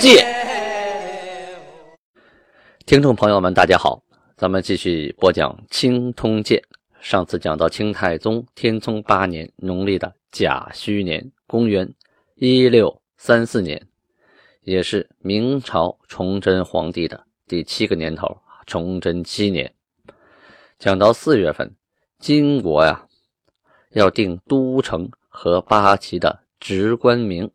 鉴》。听众朋友们，大家好，咱们继续播讲《清通鉴》。上次讲到清太宗天聪八年农历的甲戌年，公元一六三四年，也是明朝崇祯皇帝的第七个年头，崇祯七年。讲到四月份，金国呀要定都城和八旗的职官名，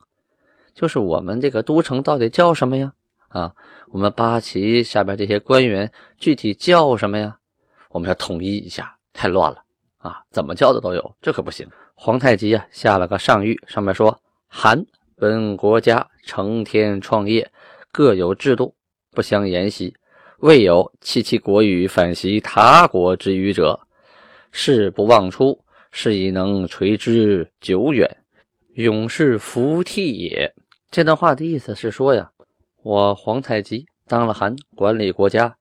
就是我们这个都城到底叫什么呀？啊？我们八旗下边这些官员具体叫什么呀？我们要统一一下，太乱了啊！怎么叫的都有，这可不行。皇太极啊下了个上谕，上面说：“韩本国家成天创业，各有制度，不相沿袭。未有弃其国语，反袭他国之语者，事不忘出，是以能垂之久远，永世服替也。”这段话的意思是说呀。我皇太极当了汗，管理国家。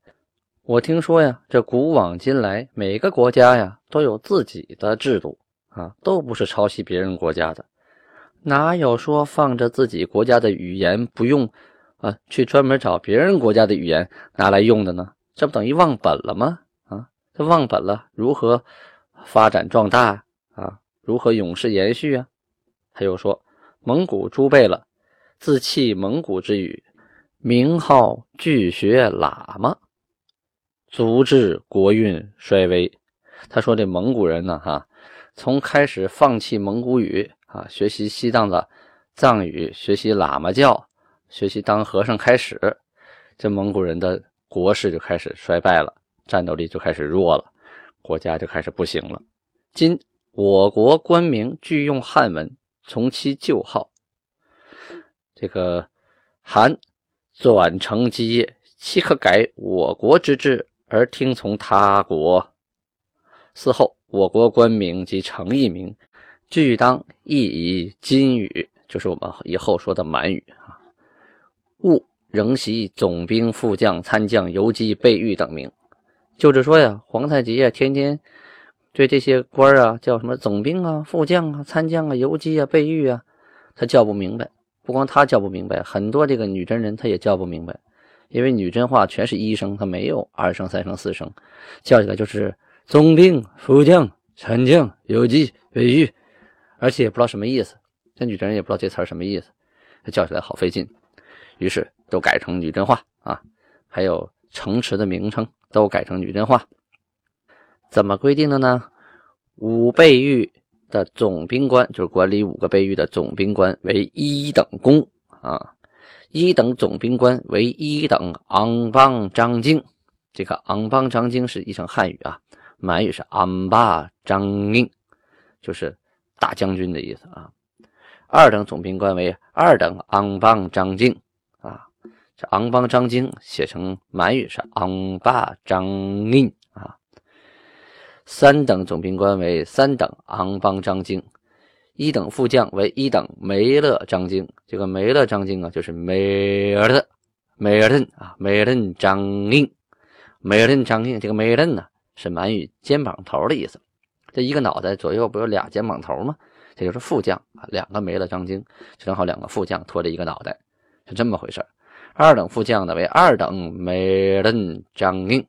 我听说呀，这古往今来，每个国家呀都有自己的制度啊，都不是抄袭别人国家的。哪有说放着自己国家的语言不用啊，去专门找别人国家的语言拿来用的呢？这不等于忘本了吗？啊，这忘本了，如何发展壮大啊？如何永世延续啊？他又说，蒙古诸贝勒自弃蒙古之语。名号拒学喇嘛，足致国运衰微。他说：“这蒙古人呢，哈，从开始放弃蒙古语啊，学习西藏的藏语，学习喇嘛教，学习当和尚开始，这蒙古人的国势就开始衰败了，战斗力就开始弱了，国家就开始不行了。今我国官名俱用汉文，从其旧号，这个韩。”转成基业，岂可改我国之制而听从他国？嗣后，我国官名及诚意名，俱当译以金语，就是我们以后说的满语啊。勿仍袭总兵、副将、参将、游击、备御等名。就是说呀，皇太极呀，天天对这些官啊叫什么总兵啊、副将啊、参将啊、游击啊、备御啊，他叫不明白。不光他叫不明白，很多这个女真人他也叫不明白，因为女真话全是一声，他没有二声、三声、四声，叫起来就是宗兵、副将、参将、游击、备御，而且也不知道什么意思。这女真人也不知道这词儿什么意思，他叫起来好费劲，于是都改成女真话啊。还有城池的名称都改成女真话，怎么规定的呢？五备御。的总兵官就是管理五个备御的总兵官为一等功啊，一等总兵官为一等昂邦张京，这个昂邦张京是一成汉语啊，满语是昂巴张英，就是大将军的意思啊。二等总兵官为二等昂邦张京啊，这昂邦张京写成满语是昂巴张英。三等总兵官为三等昂邦张京，一等副将为一等梅勒张京。这个梅勒张京啊，就是梅尔的梅尔顿啊，梅尔顿张英，梅尔顿张英。这个梅尔顿呢，是满语肩膀头的意思。这一个脑袋左右不有俩肩膀头吗？这就是副将啊，两个梅勒张京，正好两个副将拖着一个脑袋，是这么回事二等副将呢为二等梅尔顿张英。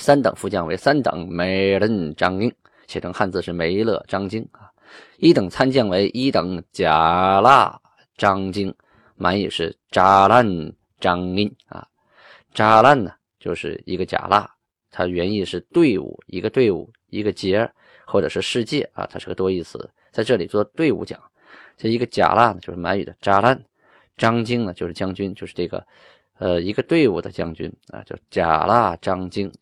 三等副将为三等梅勒张英，写成汉字是梅勒张京啊。一等参将为一等贾剌张京，满语是扎烂张英啊。扎烂呢，就是一个贾剌，它原意是队伍，一个队伍，一个节，或者是世界啊，它是个多义词，在这里做队伍讲。这一个贾剌呢，就是满语的扎烂，张京呢，就是将军，就是这个呃一个队伍的将军啊，叫贾剌张京。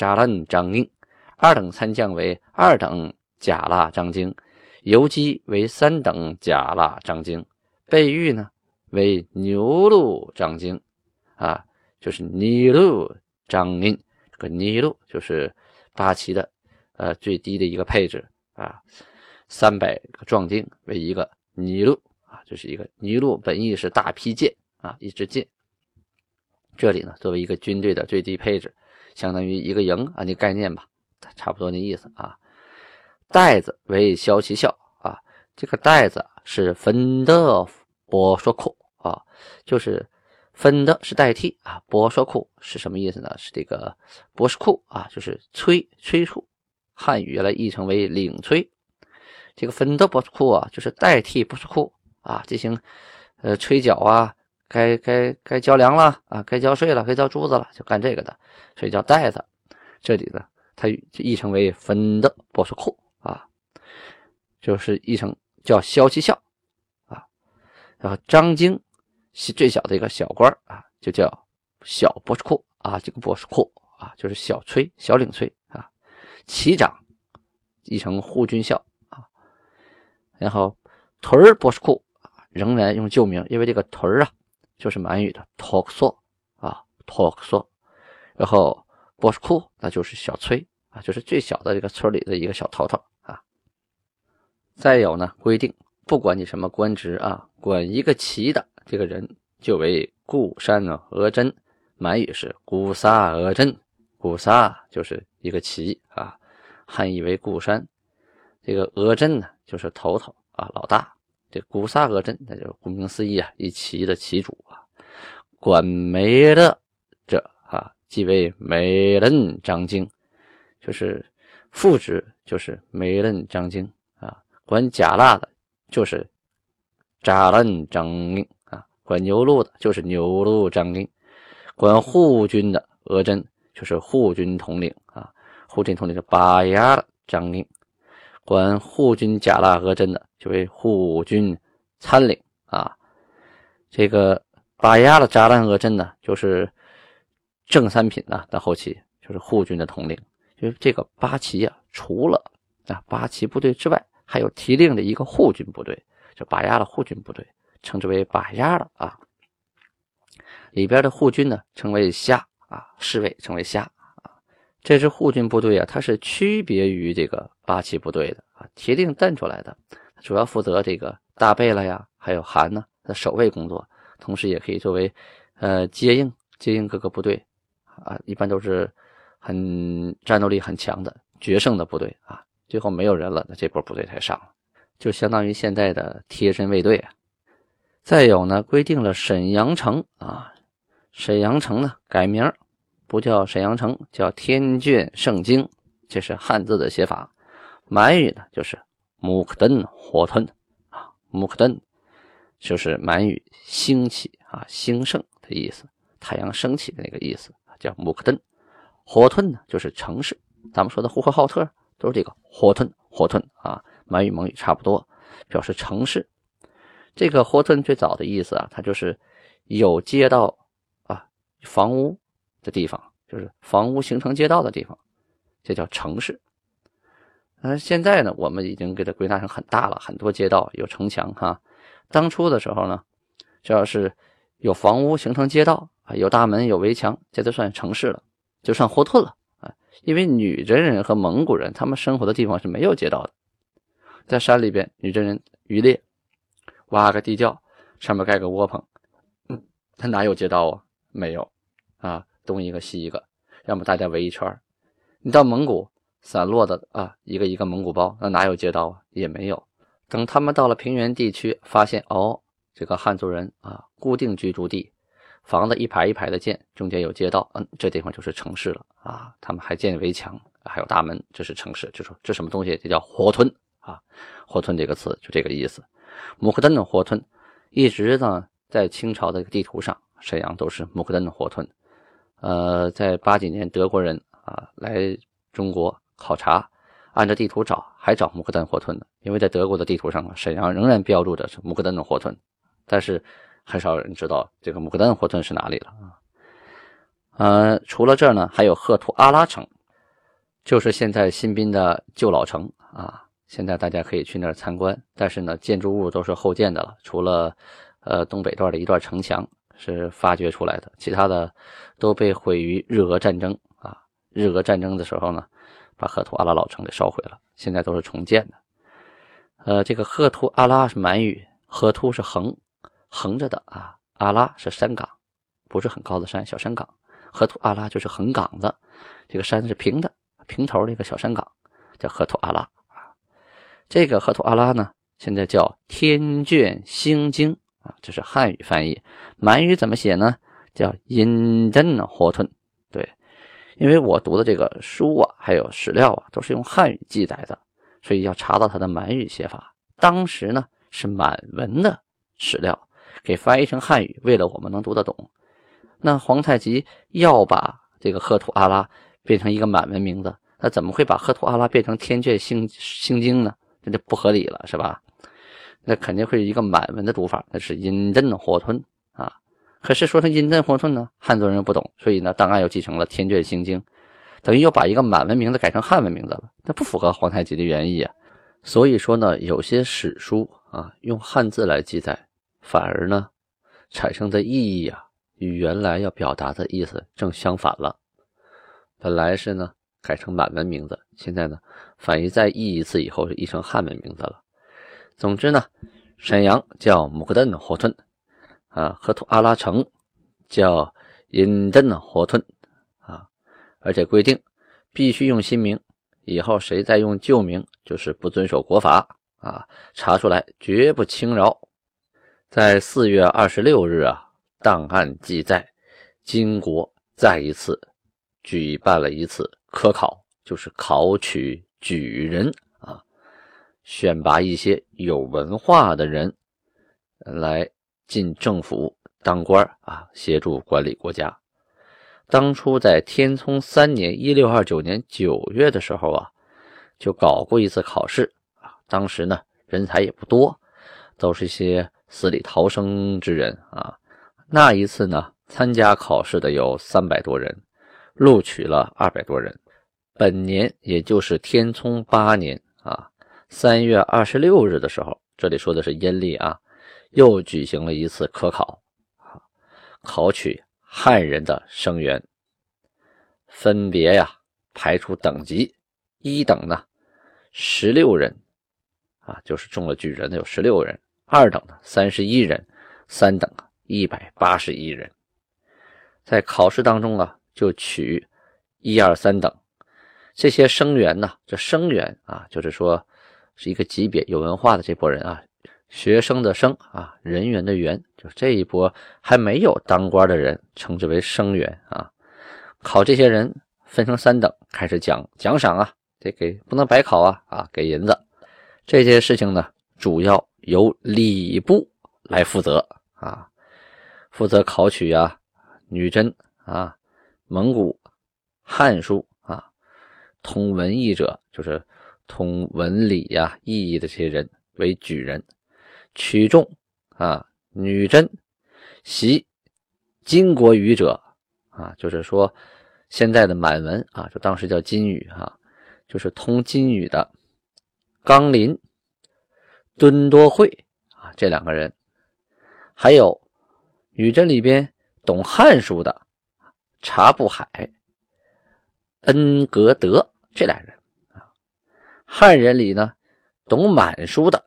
扎烂张英，二等参将为二等贾剌张京，游击为三等贾剌张京，备御呢为牛鹿张京，啊，就是尼禄张宁。这个尼禄就是八旗的呃最低的一个配置啊，三百个壮丁为一个尼禄啊，就是一个尼禄本意是大披剑啊，一支箭。这里呢，作为一个军队的最低配置，相当于一个营啊，那概念吧，差不多那意思啊。袋子为消其效啊，这个袋子是分的博说库啊，就是分的是代替啊，博说库是什么意思呢？是这个博士库啊，就是催催促，汉语原来译成为领催。这个分的博士库啊，就是代替博士库啊，进行呃催缴啊，该该该交粮了啊，该交税了，该交珠子了，就干这个的，所以叫袋子。这里呢，它译成为分的博士库。啊，就是译成叫骁骑校啊，然后张京是最小的一个小官啊，就叫小博士库啊，这个博士库啊，就是小崔小领崔啊，旗长译成护军校啊，然后屯儿博士库仍然用旧名，因为这个屯儿啊，就是满语的托克索啊，托克索，然后博士库那就是小崔啊，就是最小的这个村里的一个小头头啊。再有呢，规定不管你什么官职啊，管一个旗的这个人就为固山额真，满语是固萨额真，固萨就是一个旗啊，汉译为固山。这个额真呢，就是头头啊，老大。这古萨额真，那就是顾名思义啊，一旗的旗主啊。管没了者啊，即为梅人张京，就是副职，就是梅人张京啊。管甲腊的，就是扎兰张令啊；管牛鹿的，就是牛鹿张令；管护军的额真，就是护军统领啊。护军统领是巴牙的张令；管护军甲腊额真的，就为护军参领啊。这个巴牙的扎兰额真呢，就是正三品啊，到后期就是护军的统领。就是这个八旗啊，除了啊八旗部队之外。还有提令的一个护军部队，就把押的护军部队，称之为把押的啊。里边的护军呢，称为虾啊，侍卫称为虾。这支护军部队啊，它是区别于这个八旗部队的啊，铁定瞪出来的，主要负责这个大贝勒呀，还有韩呢的守卫工作，同时也可以作为呃接应接应各个部队啊，一般都是很战斗力很强的决胜的部队啊。最后没有人了，那这波部队才上，就相当于现在的贴身卫队啊。再有呢，规定了沈阳城啊，沈阳城呢改名，不叫沈阳城，叫天眷圣经，这是汉字的写法。满语呢就是木克登火屯啊，木克登就是满语兴起啊，兴盛的意思，太阳升起的那个意思叫木克登。火屯呢就是城市，咱们说的呼和浩特。都是这个火屯，火屯啊，满语蒙语差不多，表示城市。这个火屯最早的意思啊，它就是有街道啊，房屋的地方，就是房屋形成街道的地方，这叫城市。呃，现在呢，我们已经给它归纳成很大了，很多街道有城墙哈。当初的时候呢，只要是有房屋形成街道啊，有大门有围墙，这就算城市了，就算火屯了啊。因为女真人和蒙古人他们生活的地方是没有街道的，在山里边，女真人渔猎，挖个地窖，上面盖个窝棚，嗯，他哪有街道啊？没有，啊，东一个西一个，要么大家围一圈你到蒙古，散落的啊，一个一个蒙古包，那哪有街道啊？也没有。等他们到了平原地区，发现哦，这个汉族人啊，固定居住地。房子一排一排的建，中间有街道，嗯，这地方就是城市了啊。他们还建围墙，还有大门，这是城市。就说这什么东西？这叫火吞啊。火吞这个词就这个意思。木克登的火吞，一直呢在清朝的地图上，沈阳都是木克登的火吞。呃，在八几年德国人啊来中国考察，按照地图找，还找穆克登火屯呢。因为在德国的地图上啊，沈阳仍然标注着是穆克登的火屯，但是。很少人知道这个穆克丹火屯是哪里了啊？呃，除了这儿呢，还有赫图阿拉城，就是现在新宾的旧老城啊。现在大家可以去那儿参观，但是呢，建筑物都是后建的了，除了呃东北段的一段城墙是发掘出来的，其他的都被毁于日俄战争啊。日俄战争的时候呢，把赫图阿拉老城给烧毁了，现在都是重建的。呃，这个赫图阿拉是满语，赫图是横横着的啊，阿拉是山岗，不是很高的山，小山岗。赫图阿拉就是横岗子，这个山是平的，平头的一个小山岗，叫赫图阿拉啊。这个赫图阿拉呢，现在叫天眷星经啊，这是汉语翻译。满语怎么写呢？叫阴真火屯。对，因为我读的这个书啊，还有史料啊，都是用汉语记载的，所以要查到它的满语写法。当时呢是满文的史料，给翻译成汉语，为了我们能读得懂。那皇太极要把这个赫图阿拉变成一个满文名字，那怎么会把赫图阿拉变成天阙星星经呢？这就不合理了，是吧？那肯定会一个满文的读法，那是阴镇火吞啊。可是说成阴镇火吞呢，汉族人不懂，所以呢，档案又继承了天眷星经，等于又把一个满文名字改成汉文名字了，那不符合皇太极的原意啊。所以说呢，有些史书啊，用汉字来记载，反而呢，产生的意义啊。与原来要表达的意思正相反了。本来是呢改成满文名字，现在呢反义再译一次以后是译成汉文名字了。总之呢，沈阳叫木克顿火屯，啊，赫图阿拉城叫隐镇火屯，啊，而且规定必须用新名，以后谁再用旧名就是不遵守国法啊，查出来绝不轻饶。在四月二十六日啊。档案记载，金国再一次举办了一次科考，就是考取举人，选拔一些有文化的人来进政府当官啊，协助管理国家。当初在天聪三年（一六二九年九月）的时候啊，就搞过一次考试啊。当时呢，人才也不多，都是一些死里逃生之人啊。那一次呢，参加考试的有三百多人，录取了二百多人。本年也就是天聪八年啊，三月二十六日的时候，这里说的是阴历啊，又举行了一次科考，考取汉人的生员，分别呀排出等级，一等呢十六人啊，就是中了举人的有十六人；二等的三十一人；三等啊。一百八十一人，在考试当中啊，就取一二三等这些生员呢。这生员啊，就是说是一个级别有文化的这波人啊，学生的生啊，人员的员，就这一波还没有当官的人，称之为生员啊。考这些人分成三等，开始奖奖赏啊，得给不能白考啊啊，给银子。这些事情呢，主要由礼部来负责啊。负责考取啊，女真啊，蒙古汉书啊，通文艺者就是通文理呀、意义的这些人为举人，取中啊，女真习金国语者啊，就是说现在的满文啊，就当时叫金语哈，就是通金语的刚林、敦多惠啊，这两个人，还有。女真里边懂汉书的察布海、恩格德这俩人，汉人里呢懂满书的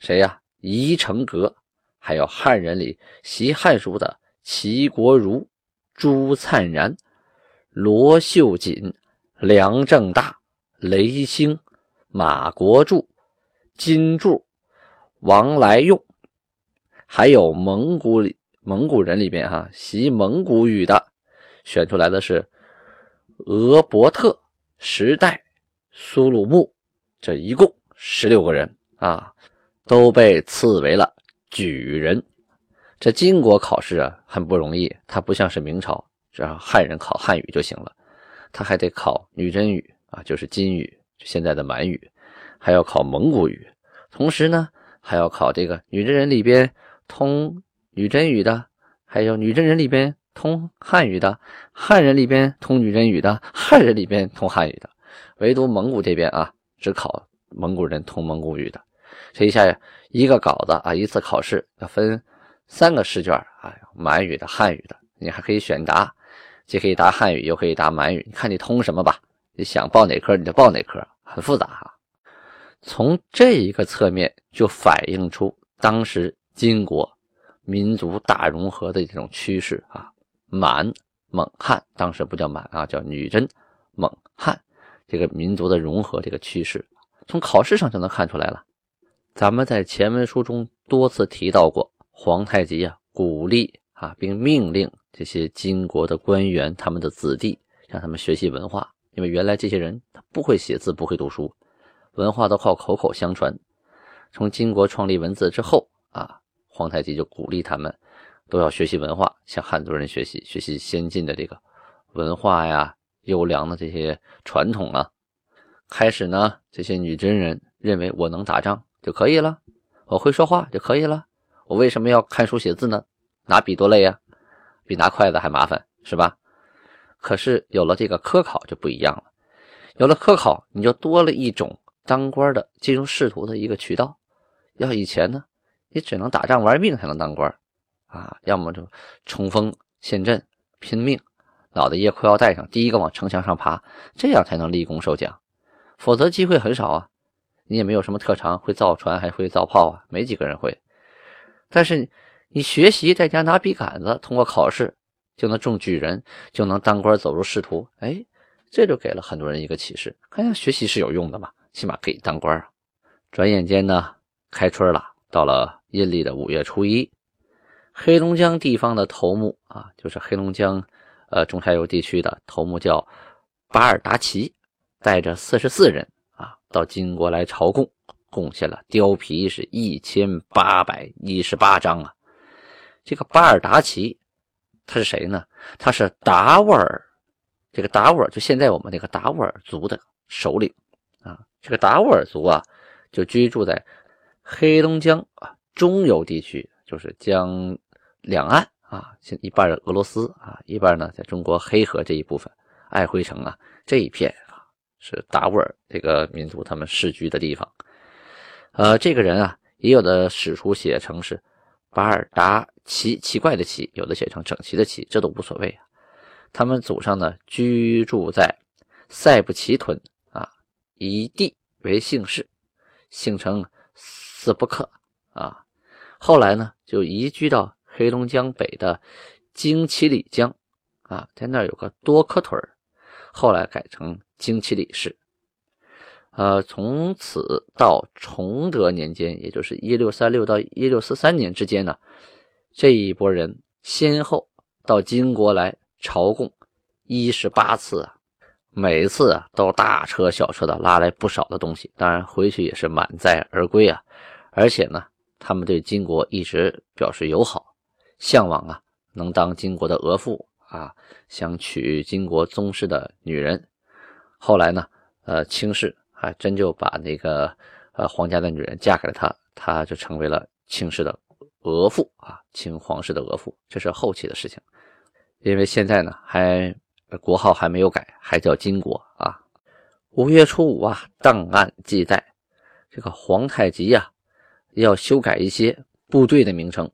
谁呀？宜成阁，还有汉人里习汉书的齐国儒、朱灿然、罗秀锦、梁正大、雷兴、马国柱、金柱、王来用，还有蒙古里。蒙古人里边哈，习蒙古语的选出来的是额伯特、时代、苏鲁木，这一共十六个人啊，都被赐为了举人。这金国考试啊很不容易，它不像是明朝，只要汉人考汉语就行了，他还得考女真语啊，就是金语，现在的满语，还要考蒙古语，同时呢还要考这个女真人里边通。女真语的，还有女真人里边通汉语的，汉人里边通女真语的，汉人里边通汉语的，唯独蒙古这边啊，只考蒙古人通蒙古语的。这一下一个稿子啊，一次考试要分三个试卷啊，满语的、汉语的，你还可以选答，既可以答汉语，又可以答满语，你看你通什么吧。你想报哪科你就报哪科，很复杂哈。从这一个侧面就反映出当时金国民族大融合的这种趋势啊，满。蒙汉当时不叫满啊，叫女真蒙汉，这个民族的融合这个趋势，从考试上就能看出来了。咱们在前文书中多次提到过，皇太极啊鼓励啊并命令这些金国的官员他们的子弟让他们学习文化，因为原来这些人他不会写字不会读书，文化都靠口口相传。从金国创立文字之后啊，皇太极就鼓励他们。都要学习文化，向汉族人学习，学习先进的这个文化呀，优良的这些传统啊。开始呢，这些女真人认为我能打仗就可以了，我会说话就可以了，我为什么要看书写字呢？拿笔多累呀，比拿筷子还麻烦，是吧？可是有了这个科考就不一样了，有了科考，你就多了一种当官的进入仕途的一个渠道。要以前呢，你只能打仗玩命才能当官。啊，要么就冲锋陷阵拼命，脑袋掖裤腰带上，第一个往城墙上爬，这样才能立功受奖，否则机会很少啊。你也没有什么特长，会造船还会造炮啊，没几个人会。但是你学习在家拿笔杆子，通过考试就能中举人，就能当官走入仕途。哎，这就给了很多人一个启示，看学习是有用的嘛，起码可以当官啊。转眼间呢，开春了，到了阴历的五月初一。黑龙江地方的头目啊，就是黑龙江，呃，中下游地区的头目叫巴尔达奇，带着四十四人啊，到金国来朝贡，贡献了貂皮是一千八百一十八张啊。这个巴尔达奇他是谁呢？他是达斡尔，这个达斡尔就现在我们那个达斡尔族的首领啊。这个达斡尔族啊，就居住在黑龙江啊中游地区，就是将。两岸啊，现一半俄罗斯啊，一半呢在中国黑河这一部分，爱辉城啊这一片啊是达斡尔这个民族他们世居的地方。呃，这个人啊，也有的史书写成是巴尔达奇，奇怪的奇，有的写成整齐的齐，这都无所谓啊。他们祖上呢居住在塞布奇屯啊，以地为姓氏，姓称斯布克啊，后来呢就移居到。黑龙江北的金奇里江啊，在那儿有个多克屯后来改成金奇里市。呃，从此到崇德年间，也就是一六三六到一六四三年之间呢，这一波人先后到金国来朝贡一十八次啊，每次啊都大车小车的拉来不少的东西，当然回去也是满载而归啊。而且呢，他们对金国一直表示友好。向往啊，能当金国的额驸啊，想娶金国宗室的女人。后来呢，呃，清室还真就把那个呃皇家的女人嫁给了他，他就成为了清室的额驸啊，清皇室的额驸。这是后期的事情，因为现在呢，还国号还没有改，还叫金国啊。五月初五啊，档案记载，这个皇太极呀，要修改一些部队的名称。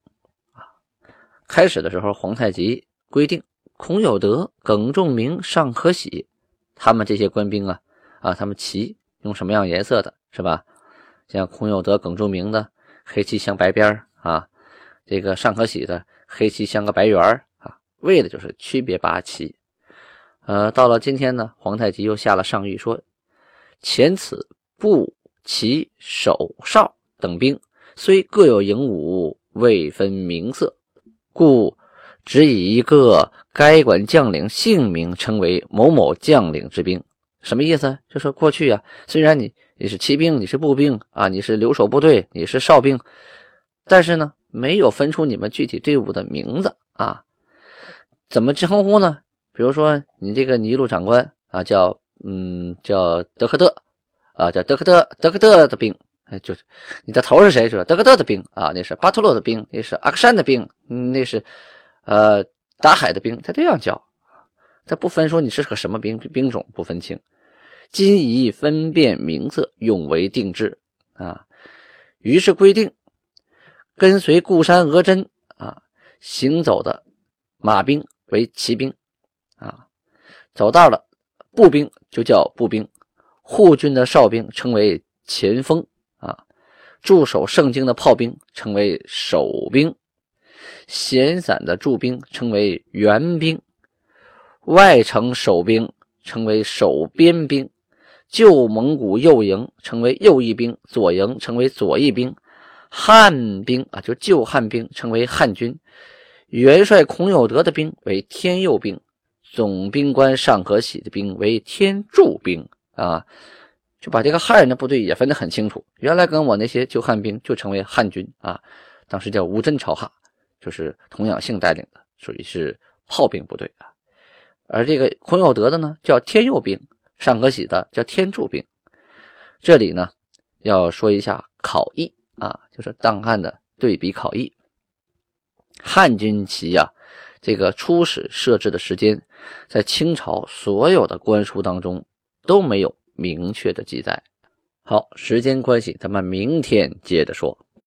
开始的时候，皇太极规定孔有德、耿仲明、尚可喜，他们这些官兵啊，啊，他们旗用什么样颜色的，是吧？像孔有德、耿仲明的黑旗镶白边啊，这个尚可喜的黑旗镶个白圆啊，为的就是区别八旗。呃，到了今天呢，皇太极又下了上谕说，前此步、骑、手、哨等兵虽各有营伍，未分名色。故只以一个该管将领姓名称为某某将领之兵，什么意思？就说过去啊，虽然你你是骑兵，你是步兵啊，你是留守部队，你是哨兵，但是呢，没有分出你们具体队伍的名字啊。怎么称呼呢？比如说你这个尼禄长官啊，叫嗯叫德克特啊，叫德克特德克特的兵。哎，就是你的头是谁？是德格特的兵啊，那是巴托洛的兵，那是阿克山的兵，那是呃达海的兵，他这样叫，他不分说你是个什么兵兵种，不分清。今以分辨名色，用为定制啊。于是规定，跟随固山额真啊，行走的马兵为骑兵啊，走道的步兵就叫步兵，护军的哨兵称为前锋，驻守圣经的炮兵称为守兵，闲散的驻兵称为援兵，外城守兵称为守边兵。旧蒙古右营称为右翼兵，左营称为左翼兵。汉兵啊，就旧汉兵称为汉军。元帅孔有德的兵为天佑兵，总兵官尚可喜的兵为天柱兵啊。就把这个汉人的部队也分得很清楚。原来跟我那些旧汉兵就称为汉军啊，当时叫吴真朝哈，就是童养性带领的，属于是炮兵部队啊。而这个孔有德的呢，叫天佑兵。尚可喜的叫天柱兵，这里呢要说一下考异啊，就是档案的对比考异。汉军旗呀，这个初始设置的时间，在清朝所有的官书当中都没有明确的记载。好，时间关系，咱们明天接着说。